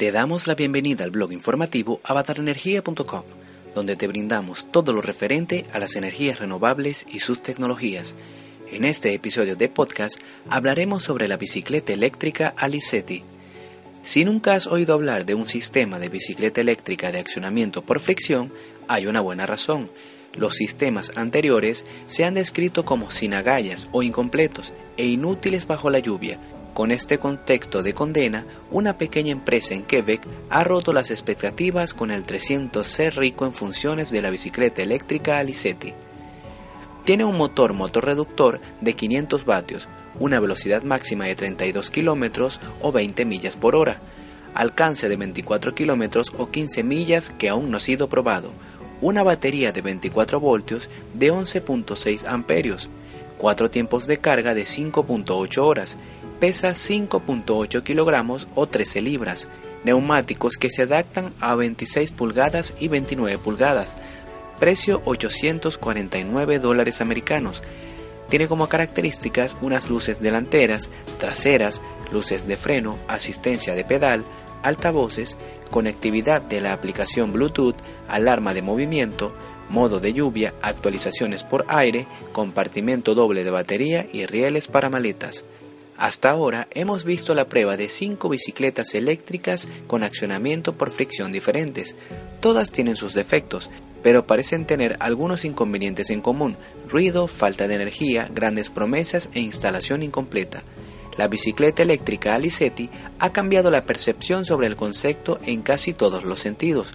Te damos la bienvenida al blog informativo avatarenergia.com, donde te brindamos todo lo referente a las energías renovables y sus tecnologías. En este episodio de podcast hablaremos sobre la bicicleta eléctrica Alicetti. Si nunca has oído hablar de un sistema de bicicleta eléctrica de accionamiento por fricción, hay una buena razón. Los sistemas anteriores se han descrito como sin agallas o incompletos e inútiles bajo la lluvia, con este contexto de condena, una pequeña empresa en Quebec ha roto las expectativas con el 300C rico en funciones de la bicicleta eléctrica Alicetti. Tiene un motor motorreductor de 500 vatios, una velocidad máxima de 32 km o 20 millas por hora, alcance de 24 km o 15 millas que aún no ha sido probado, una batería de 24 voltios de 11.6 amperios, cuatro tiempos de carga de 5.8 horas pesa 5.8 kilogramos o 13 libras, neumáticos que se adaptan a 26 pulgadas y 29 pulgadas, precio 849 dólares americanos. Tiene como características unas luces delanteras, traseras, luces de freno, asistencia de pedal, altavoces, conectividad de la aplicación Bluetooth, alarma de movimiento, modo de lluvia, actualizaciones por aire, compartimento doble de batería y rieles para maletas. Hasta ahora hemos visto la prueba de cinco bicicletas eléctricas con accionamiento por fricción diferentes. Todas tienen sus defectos, pero parecen tener algunos inconvenientes en común, ruido, falta de energía, grandes promesas e instalación incompleta. La bicicleta eléctrica Alicetti ha cambiado la percepción sobre el concepto en casi todos los sentidos.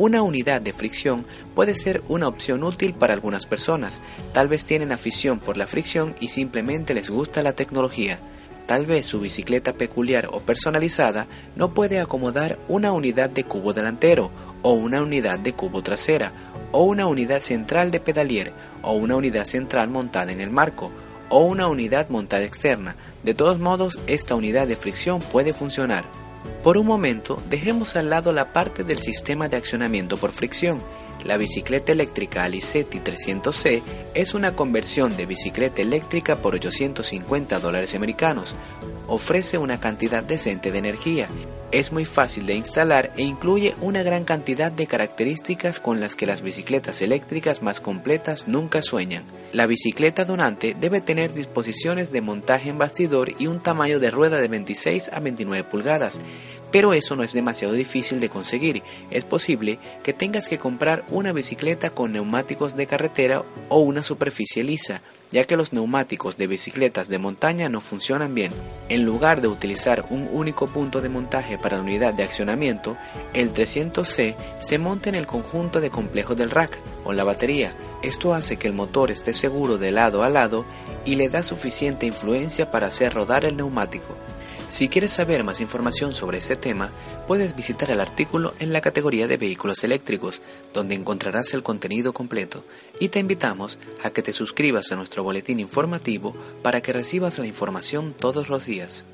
Una unidad de fricción puede ser una opción útil para algunas personas. Tal vez tienen afición por la fricción y simplemente les gusta la tecnología. Tal vez su bicicleta peculiar o personalizada no puede acomodar una unidad de cubo delantero o una unidad de cubo trasera o una unidad central de pedalier o una unidad central montada en el marco o una unidad montada externa. De todos modos, esta unidad de fricción puede funcionar. Por un momento, dejemos al lado la parte del sistema de accionamiento por fricción. La bicicleta eléctrica Alicetti 300C es una conversión de bicicleta eléctrica por 850 dólares americanos. Ofrece una cantidad decente de energía es muy fácil de instalar e incluye una gran cantidad de características con las que las bicicletas eléctricas más completas nunca sueñan. La bicicleta donante debe tener disposiciones de montaje en bastidor y un tamaño de rueda de 26 a 29 pulgadas, pero eso no es demasiado difícil de conseguir. Es posible que tengas que comprar una bicicleta con neumáticos de carretera o una superficie lisa, ya que los neumáticos de bicicletas de montaña no funcionan bien. En lugar de utilizar un único punto de montaje para la unidad de accionamiento, el 300C se monta en el conjunto de complejo del rack o la batería. Esto hace que el motor esté seguro de lado a lado y le da suficiente influencia para hacer rodar el neumático. Si quieres saber más información sobre ese tema, puedes visitar el artículo en la categoría de vehículos eléctricos, donde encontrarás el contenido completo, y te invitamos a que te suscribas a nuestro boletín informativo para que recibas la información todos los días.